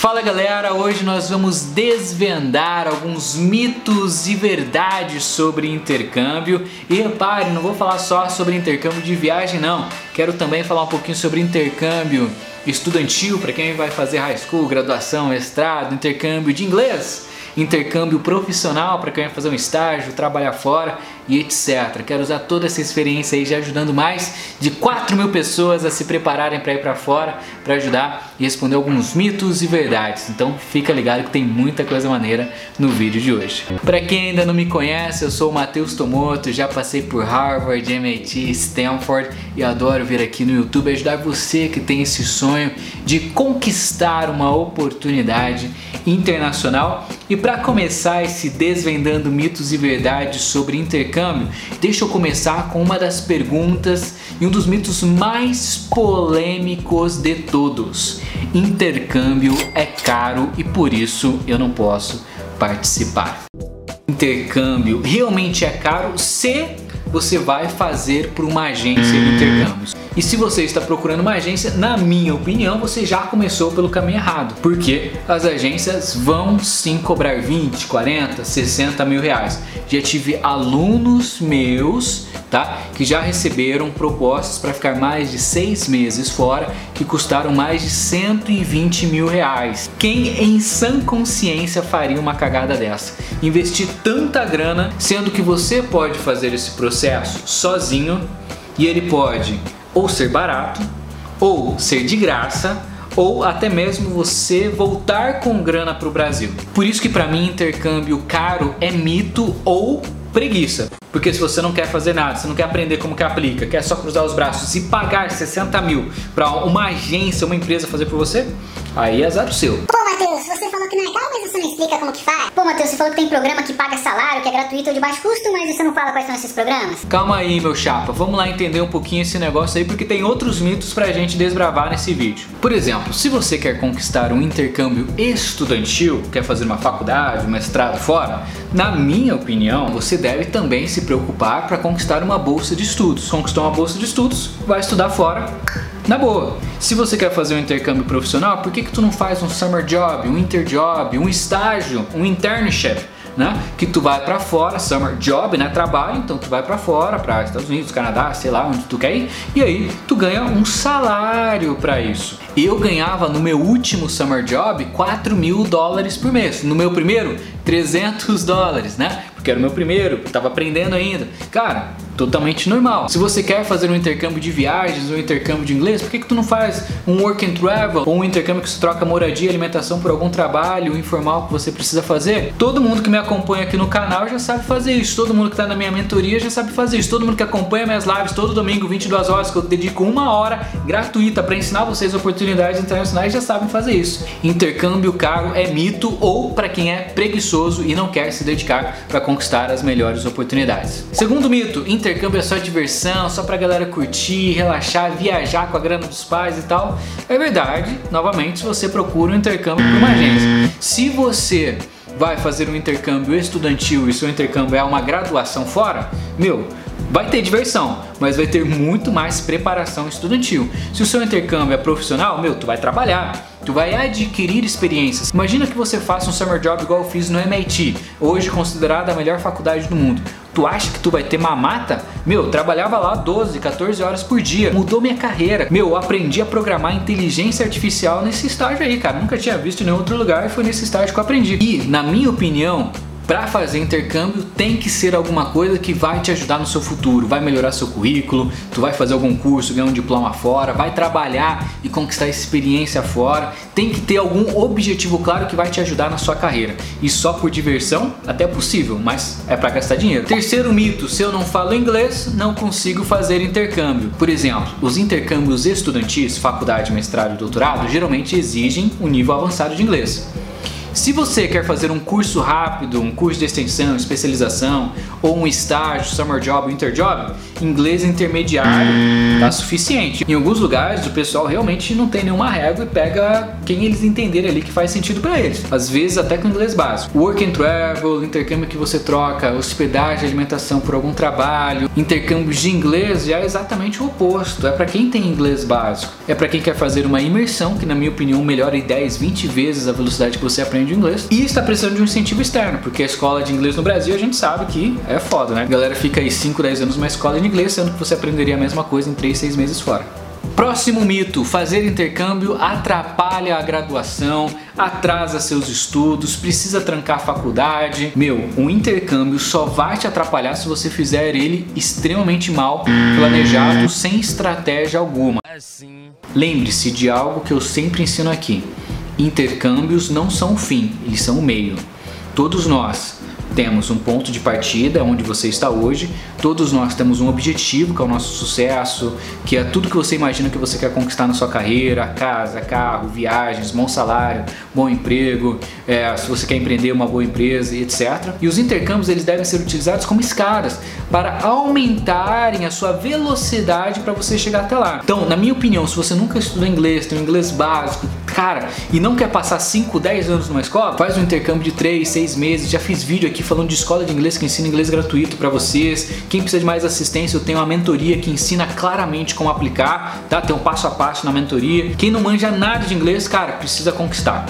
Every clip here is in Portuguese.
Fala galera, hoje nós vamos desvendar alguns mitos e verdades sobre intercâmbio. E repare, não vou falar só sobre intercâmbio de viagem, não. Quero também falar um pouquinho sobre intercâmbio estudantil para quem vai fazer high school, graduação, mestrado, intercâmbio de inglês intercâmbio profissional para quem vai fazer um estágio, trabalhar fora e etc. Quero usar toda essa experiência aí já ajudando mais de 4 mil pessoas a se prepararem para ir para fora para ajudar e responder alguns mitos e verdades. Então fica ligado que tem muita coisa maneira no vídeo de hoje. Para quem ainda não me conhece, eu sou o Matheus Tomoto, já passei por Harvard, MIT, Stanford e adoro vir aqui no YouTube ajudar você que tem esse sonho de conquistar uma oportunidade internacional. E para começar esse desvendando mitos e verdades sobre intercâmbio, deixa eu começar com uma das perguntas e um dos mitos mais polêmicos de todos. Intercâmbio é caro e por isso eu não posso participar. Intercâmbio realmente é caro se você vai fazer por uma agência de intercâmbios. E se você está procurando uma agência, na minha opinião, você já começou pelo caminho errado. Porque as agências vão sim cobrar 20, 40, 60 mil reais. Já tive alunos meus tá? Que já receberam propostas para ficar mais de seis meses fora que custaram mais de 120 mil reais. Quem em sã consciência faria uma cagada dessa? Investir tanta grana, sendo que você pode fazer esse processo sozinho e ele pode ou ser barato ou ser de graça ou até mesmo você voltar com grana para o Brasil. Por isso que para mim intercâmbio caro é mito ou preguiça. Porque se você não quer fazer nada, você não quer aprender como que aplica, quer só cruzar os braços e pagar 60 mil para uma agência, uma empresa fazer por você, aí é azar seu. Pô, Matheus, você falou que não é caro, mas você não explica como que faz? Pô, Matheus, você falou que tem programa que paga salário, que é gratuito ou de baixo custo, mas você não fala quais são esses programas? Calma aí, meu chapa, vamos lá entender um pouquinho esse negócio aí, porque tem outros mitos pra gente desbravar nesse vídeo. Por exemplo, se você quer conquistar um intercâmbio estudantil, quer fazer uma faculdade, um mestrado fora, na minha opinião, você deve também se se preocupar para conquistar uma bolsa de estudos. Conquistou uma bolsa de estudos, vai estudar fora, na boa. Se você quer fazer um intercâmbio profissional, por que, que tu não faz um summer job, um interjob, um estágio, um internship? Né? Que tu vai para fora, summer job, né? Trabalho, então tu vai para fora, para Estados Unidos, Canadá, sei lá onde tu quer ir, e aí tu ganha um salário para isso. Eu ganhava no meu último summer job 4 mil dólares por mês. No meu primeiro, 300 dólares, né? Porque era o meu primeiro, tava aprendendo ainda. Cara, totalmente normal. Se você quer fazer um intercâmbio de viagens ou um intercâmbio de inglês, por que, que tu não faz um work and travel ou um intercâmbio que se troca moradia e alimentação por algum trabalho informal que você precisa fazer? Todo mundo que me acompanha aqui no canal já sabe fazer isso. Todo mundo que está na minha mentoria já sabe fazer isso. Todo mundo que acompanha minhas lives todo domingo, 22 horas, que eu dedico uma hora gratuita para ensinar vocês oportunidades internacionais, já sabem fazer isso. Intercâmbio caro é mito ou para quem é preguiçoso e não quer se dedicar para conquistar as melhores oportunidades. Segundo mito, intercâmbio é só diversão, só pra galera curtir, relaxar, viajar com a grana dos pais e tal. É verdade, novamente, se você procura um intercâmbio por uma agência. Se você vai fazer um intercâmbio estudantil e seu intercâmbio é uma graduação fora, meu, vai ter diversão, mas vai ter muito mais preparação estudantil. Se o seu intercâmbio é profissional, meu, tu vai trabalhar Tu vai adquirir experiências. Imagina que você faça um summer job igual eu fiz no MIT, hoje considerada a melhor faculdade do mundo. Tu acha que tu vai ter mamata? Meu, trabalhava lá 12, 14 horas por dia. Mudou minha carreira. Meu, aprendi a programar inteligência artificial nesse estágio aí, cara. Nunca tinha visto em nenhum outro lugar e foi nesse estágio que eu aprendi. E, na minha opinião, para fazer intercâmbio tem que ser alguma coisa que vai te ajudar no seu futuro, vai melhorar seu currículo, tu vai fazer algum curso, ganhar um diploma fora, vai trabalhar e conquistar experiência fora. Tem que ter algum objetivo claro que vai te ajudar na sua carreira. E só por diversão, até é possível, mas é para gastar dinheiro. Terceiro mito, se eu não falo inglês, não consigo fazer intercâmbio. Por exemplo, os intercâmbios estudantis, faculdade, mestrado e doutorado, geralmente exigem um nível avançado de inglês. Se você quer fazer um curso rápido, um curso de extensão, especialização, ou um estágio, summer job, winter job, inglês intermediário tá suficiente. Em alguns lugares o pessoal realmente não tem nenhuma régua e pega quem eles entenderem ali que faz sentido para eles. Às vezes até com inglês básico. Work and travel, intercâmbio que você troca, hospedagem, alimentação por algum trabalho, intercâmbio de inglês já é exatamente o oposto. É para quem tem inglês básico. É para quem quer fazer uma imersão, que na minha opinião melhora em 10, 20 vezes a velocidade que você aprende inglês. E está precisando de um incentivo externo, porque a escola de inglês no Brasil a gente sabe que é foda, né? A galera fica aí 5, 10 anos numa escola de inglês, sendo que você aprenderia a mesma coisa em 3, 6 meses fora. Próximo mito: fazer intercâmbio atrapalha a graduação, atrasa seus estudos, precisa trancar a faculdade. Meu, o intercâmbio só vai te atrapalhar se você fizer ele extremamente mal planejado, sem estratégia alguma. Lembre-se de algo que eu sempre ensino aqui: intercâmbios não são o fim, eles são o meio. Todos nós temos um ponto de partida onde você está hoje, todos nós temos um objetivo que é o nosso sucesso, que é tudo que você imagina que você quer conquistar na sua carreira, casa, carro, viagens, bom salário, bom emprego, é, se você quer empreender uma boa empresa etc. E os intercâmbios eles devem ser utilizados como escadas para aumentarem a sua velocidade para você chegar até lá. Então, na minha opinião, se você nunca estudou inglês, tem um inglês básico, cara, e não quer passar 5, 10 anos numa escola, faz um intercâmbio de 3, 6 meses. Já fiz vídeo aqui falando de escola de inglês que ensina inglês gratuito para vocês. Quem precisa de mais assistência, eu tenho uma mentoria que ensina claramente como aplicar, tá? Tem um passo a passo na mentoria. Quem não manja nada de inglês, cara, precisa conquistar.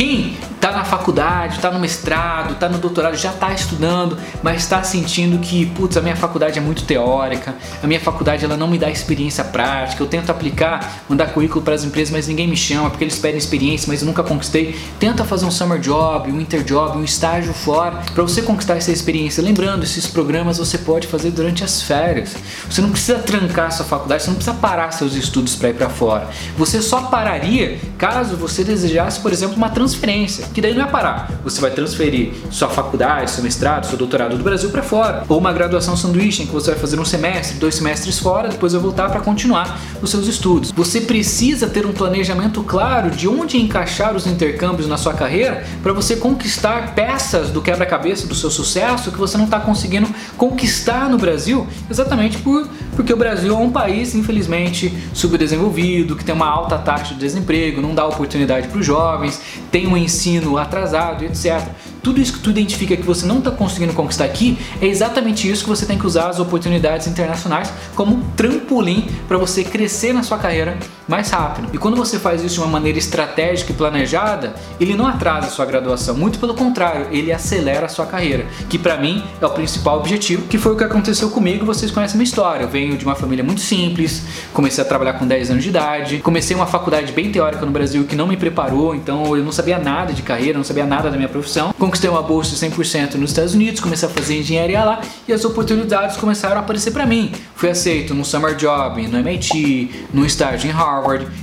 Quem tá na faculdade, tá no mestrado, tá no doutorado, já tá estudando, mas está sentindo que, putz, a minha faculdade é muito teórica, a minha faculdade ela não me dá experiência prática, eu tento aplicar, mandar currículo para as empresas, mas ninguém me chama porque eles pedem experiência, mas eu nunca conquistei. Tenta fazer um summer job, um winter job, um estágio fora para você conquistar essa experiência. Lembrando, esses programas você pode fazer durante as férias. Você não precisa trancar sua faculdade, você não precisa parar seus estudos para ir para fora. Você só pararia caso você desejasse, por exemplo, uma transferência que daí não é parar. Você vai transferir sua faculdade, seu mestrado, seu doutorado do Brasil para fora. Ou uma graduação sanduíche, em que você vai fazer um semestre, dois semestres fora, depois vai voltar para continuar os seus estudos. Você precisa ter um planejamento claro de onde encaixar os intercâmbios na sua carreira para você conquistar peças do quebra-cabeça do seu sucesso que você não está conseguindo conquistar no Brasil, exatamente por, porque o Brasil é um país, infelizmente, subdesenvolvido, que tem uma alta taxa de desemprego, não dá oportunidade para os jovens, tem um ensino atrasado, etc. Tudo isso que tu identifica que você não está conseguindo conquistar aqui é exatamente isso que você tem que usar as oportunidades internacionais como trampolim para você crescer na sua carreira mais rápido. E quando você faz isso de uma maneira estratégica e planejada, ele não atrasa a sua graduação, muito pelo contrário, ele acelera a sua carreira, que para mim é o principal objetivo, que foi o que aconteceu comigo, vocês conhecem a minha história. Eu venho de uma família muito simples, comecei a trabalhar com 10 anos de idade, comecei uma faculdade bem teórica no Brasil que não me preparou, então eu não sabia nada de carreira, não sabia nada da minha profissão. Conquistei uma bolsa de 100% nos Estados Unidos, comecei a fazer engenharia lá e as oportunidades começaram a aparecer para mim. Fui aceito no summer job, no MIT, no estágio em Harvard,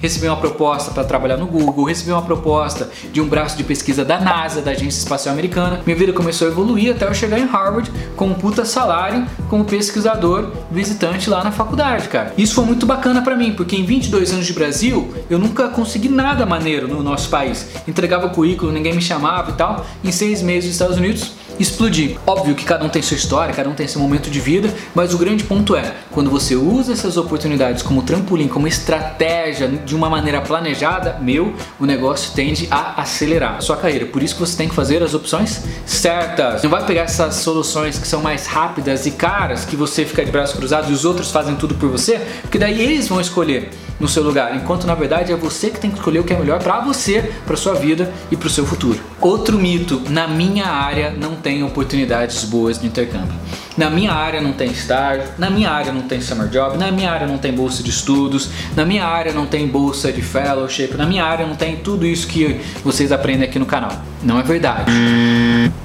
recebi uma proposta para trabalhar no Google, recebi uma proposta de um braço de pesquisa da NASA, da Agência Espacial Americana. Minha vida começou a evoluir até eu chegar em Harvard com um puta salário como pesquisador visitante lá na faculdade, cara. Isso foi muito bacana para mim, porque em 22 anos de Brasil, eu nunca consegui nada maneiro no nosso país. Entregava currículo, ninguém me chamava e tal. Em seis meses nos Estados Unidos, explodir. Óbvio que cada um tem sua história, cada um tem seu momento de vida, mas o grande ponto é, quando você usa essas oportunidades como trampolim, como estratégia de uma maneira planejada, meu, o negócio tende a acelerar a sua carreira. Por isso que você tem que fazer as opções certas. Não vai pegar essas soluções que são mais rápidas e caras, que você fica de braços cruzados e os outros fazem tudo por você, porque daí eles vão escolher no seu lugar, enquanto na verdade é você que tem que escolher o que é melhor para você, para sua vida e para o seu futuro. Outro mito, na minha área não tem oportunidades boas de intercâmbio. Na minha área não tem estágio, na minha área não tem summer job, na minha área não tem bolsa de estudos, na minha área não tem bolsa de fellowship, na minha área não tem tudo isso que vocês aprendem aqui no canal. Não é verdade.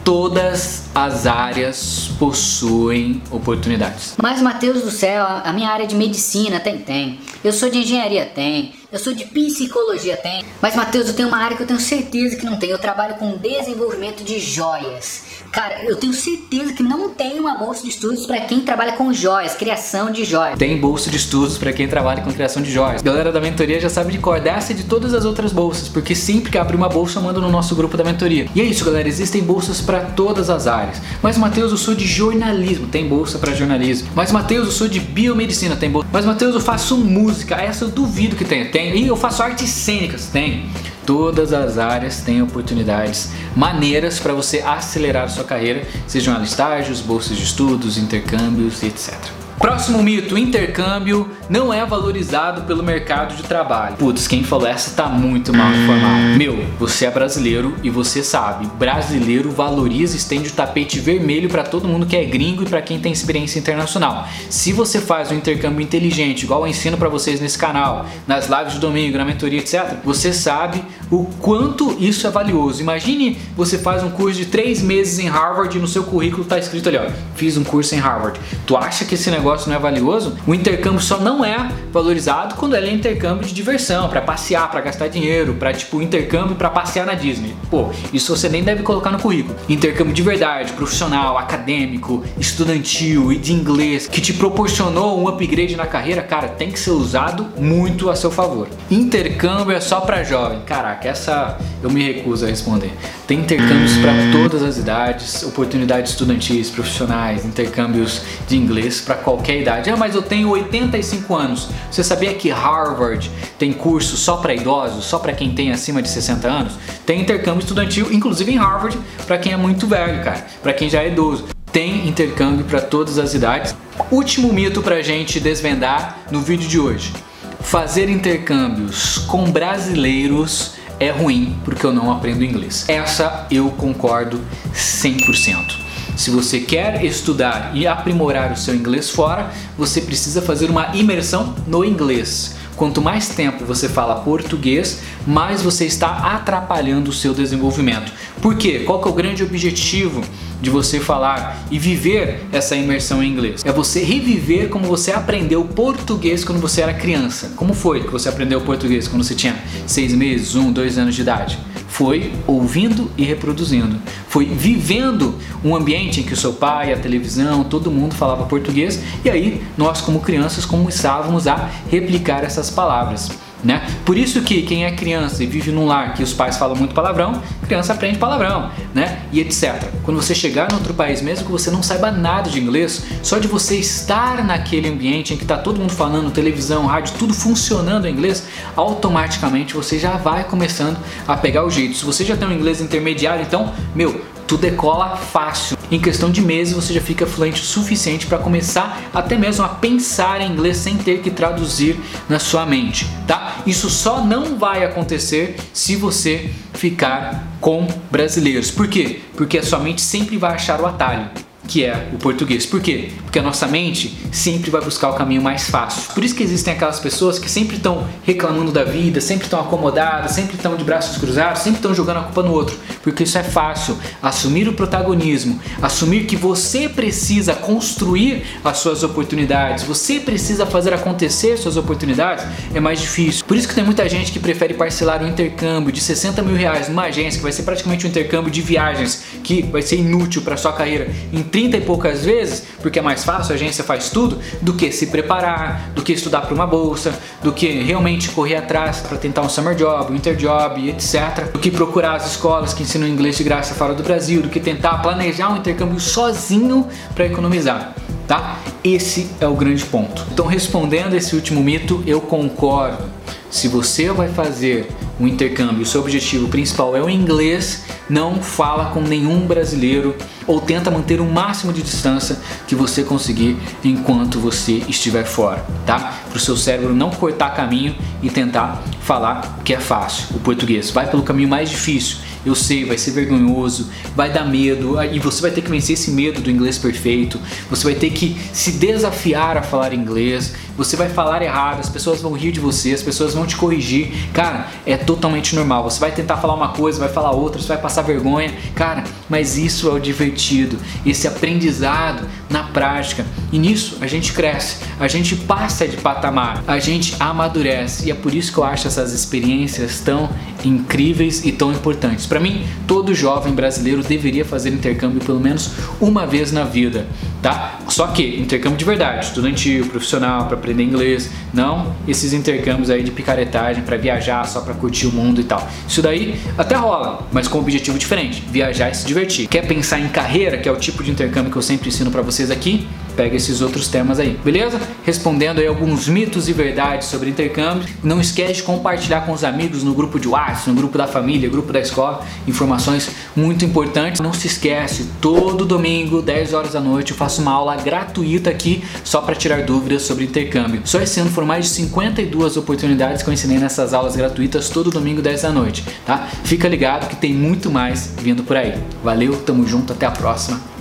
Todas as áreas possuem oportunidades. Mas Mateus do céu, a minha área de medicina tem, tem. Eu sou de engenharia, tem. Eu sou de psicologia, tem. Mas, Matheus, eu tenho uma área que eu tenho certeza que não tem. Eu trabalho com desenvolvimento de joias. Cara, eu tenho certeza que não tem uma bolsa de estudos para quem trabalha com joias, criação de joias. Tem bolsa de estudos para quem trabalha com criação de joias. Galera da mentoria já sabe de cor dessa e de todas as outras bolsas, porque sempre que abre uma bolsa eu mando no nosso grupo da mentoria. E é isso, galera, existem bolsas para todas as áreas. Mas Matheus, eu sou de jornalismo, tem bolsa para jornalismo. Mas Matheus, eu sou de biomedicina, tem bolsa. Mas Matheus, eu faço música, essa eu duvido que tenha. Tem. E eu faço artes cênicas, tem. Todas as áreas têm oportunidades maneiras para você acelerar sua carreira, sejam estágios, bolsas de estudos, intercâmbios, etc. Próximo mito: intercâmbio não é valorizado pelo mercado de trabalho. Putz, quem falou essa tá muito mal informado. Meu, você é brasileiro e você sabe, brasileiro valoriza e estende o tapete vermelho para todo mundo que é gringo e para quem tem experiência internacional. Se você faz um intercâmbio inteligente, igual eu ensino para vocês nesse canal, nas lives de domingo, na mentoria, etc, você sabe o quanto isso é valioso. Imagine você faz um curso de três meses em Harvard e no seu currículo tá escrito ali, ó, fiz um curso em Harvard. Tu acha que esse negócio negócio não é valioso, o intercâmbio só não é valorizado quando ele é intercâmbio de diversão, para passear, para gastar dinheiro, para tipo intercâmbio para passear na Disney. Pô, isso você nem deve colocar no currículo. Intercâmbio de verdade, profissional, acadêmico, estudantil e de inglês que te proporcionou um upgrade na carreira, cara, tem que ser usado muito a seu favor. Intercâmbio é só para jovem. Caraca, essa eu me recuso a responder. Tem intercâmbios para todas as idades, oportunidades estudantis, profissionais, intercâmbios de inglês para qualquer qualquer idade. Ah, mas eu tenho 85 anos. Você sabia que Harvard tem curso só para idosos, só para quem tem acima de 60 anos? Tem intercâmbio estudantil, inclusive em Harvard, para quem é muito velho, cara, para quem já é idoso. Tem intercâmbio para todas as idades. Último mito pra gente desvendar no vídeo de hoje. Fazer intercâmbios com brasileiros é ruim porque eu não aprendo inglês. Essa eu concordo 100%. Se você quer estudar e aprimorar o seu inglês fora, você precisa fazer uma imersão no inglês. Quanto mais tempo você fala português, mais você está atrapalhando o seu desenvolvimento. Por quê? Qual que é o grande objetivo de você falar e viver essa imersão em inglês? É você reviver como você aprendeu português quando você era criança. Como foi que você aprendeu português quando você tinha seis meses, um, dois anos de idade? Foi ouvindo e reproduzindo, foi vivendo um ambiente em que o seu pai, a televisão, todo mundo falava português e aí nós como crianças começávamos a replicar essas palavras. Né? Por isso que quem é criança e vive num lar que os pais falam muito palavrão, criança aprende palavrão, né? E etc. Quando você chegar em outro país, mesmo que você não saiba nada de inglês, só de você estar naquele ambiente em que está todo mundo falando, televisão, rádio, tudo funcionando em inglês, automaticamente você já vai começando a pegar o jeito. Se você já tem um inglês intermediário, então, meu, tu decola fácil. Em questão de meses você já fica fluente o suficiente para começar até mesmo a pensar em inglês sem ter que traduzir na sua mente, tá? Isso só não vai acontecer se você ficar com brasileiros. Por quê? Porque a sua mente sempre vai achar o atalho que é o português. Por quê? Porque a nossa mente sempre vai buscar o caminho mais fácil. Por isso que existem aquelas pessoas que sempre estão reclamando da vida, sempre estão acomodadas, sempre estão de braços cruzados, sempre estão jogando a culpa no outro. Porque isso é fácil. Assumir o protagonismo, assumir que você precisa construir as suas oportunidades, você precisa fazer acontecer suas oportunidades, é mais difícil. Por isso que tem muita gente que prefere parcelar um intercâmbio de 60 mil reais numa agência, que vai ser praticamente um intercâmbio de viagens, que vai ser inútil para sua carreira, em 30 e poucas vezes, porque é mais fácil, a agência faz tudo, do que se preparar, do que estudar para uma bolsa, do que realmente correr atrás para tentar um summer job, um interjob, etc. Do que procurar as escolas que ensinam inglês de graça fora do Brasil, do que tentar planejar um intercâmbio sozinho para economizar. Tá? Esse é o grande ponto. Então, respondendo esse último mito, eu concordo. Se você vai fazer um intercâmbio, o seu objetivo principal é o inglês, não fala com nenhum brasileiro ou tenta manter o máximo de distância que você conseguir enquanto você estiver fora, tá? Para o seu cérebro não cortar caminho e tentar falar o que é fácil, o português. Vai pelo caminho mais difícil. Eu sei, vai ser vergonhoso, vai dar medo e você vai ter que vencer esse medo do inglês perfeito. Você vai ter que se desafiar a falar inglês você vai falar errado, as pessoas vão rir de você, as pessoas vão te corrigir. Cara, é totalmente normal. Você vai tentar falar uma coisa, vai falar outra, você vai passar vergonha. Cara, mas isso é o divertido, esse aprendizado na prática. E nisso a gente cresce, a gente passa de patamar, a gente amadurece. E é por isso que eu acho essas experiências tão incríveis e tão importantes. Para mim, todo jovem brasileiro deveria fazer intercâmbio pelo menos uma vez na vida, tá? Só que intercâmbio de verdade, estudantil, profissional, para aprender inglês, não esses intercâmbios aí de picaretagem para viajar só para curtir o mundo e tal. Isso daí até rola, mas com um objetivo diferente, viajar e se divertir. Quer pensar em carreira, que é o tipo de intercâmbio que eu sempre ensino para vocês aqui? Pega esses outros temas aí, beleza? Respondendo aí alguns mitos e verdades sobre intercâmbio. Não esquece de compartilhar com os amigos no grupo de WhatsApp, no grupo da família, grupo da escola, informações muito importantes. Não se esquece, todo domingo, 10 horas da noite, eu faço uma aula gratuita aqui só para tirar dúvidas sobre intercâmbio. Só esse ano foram mais de 52 oportunidades que eu ensinei nessas aulas gratuitas todo domingo, 10 da noite, tá? Fica ligado que tem muito mais vindo por aí. Valeu, tamo junto, até a próxima.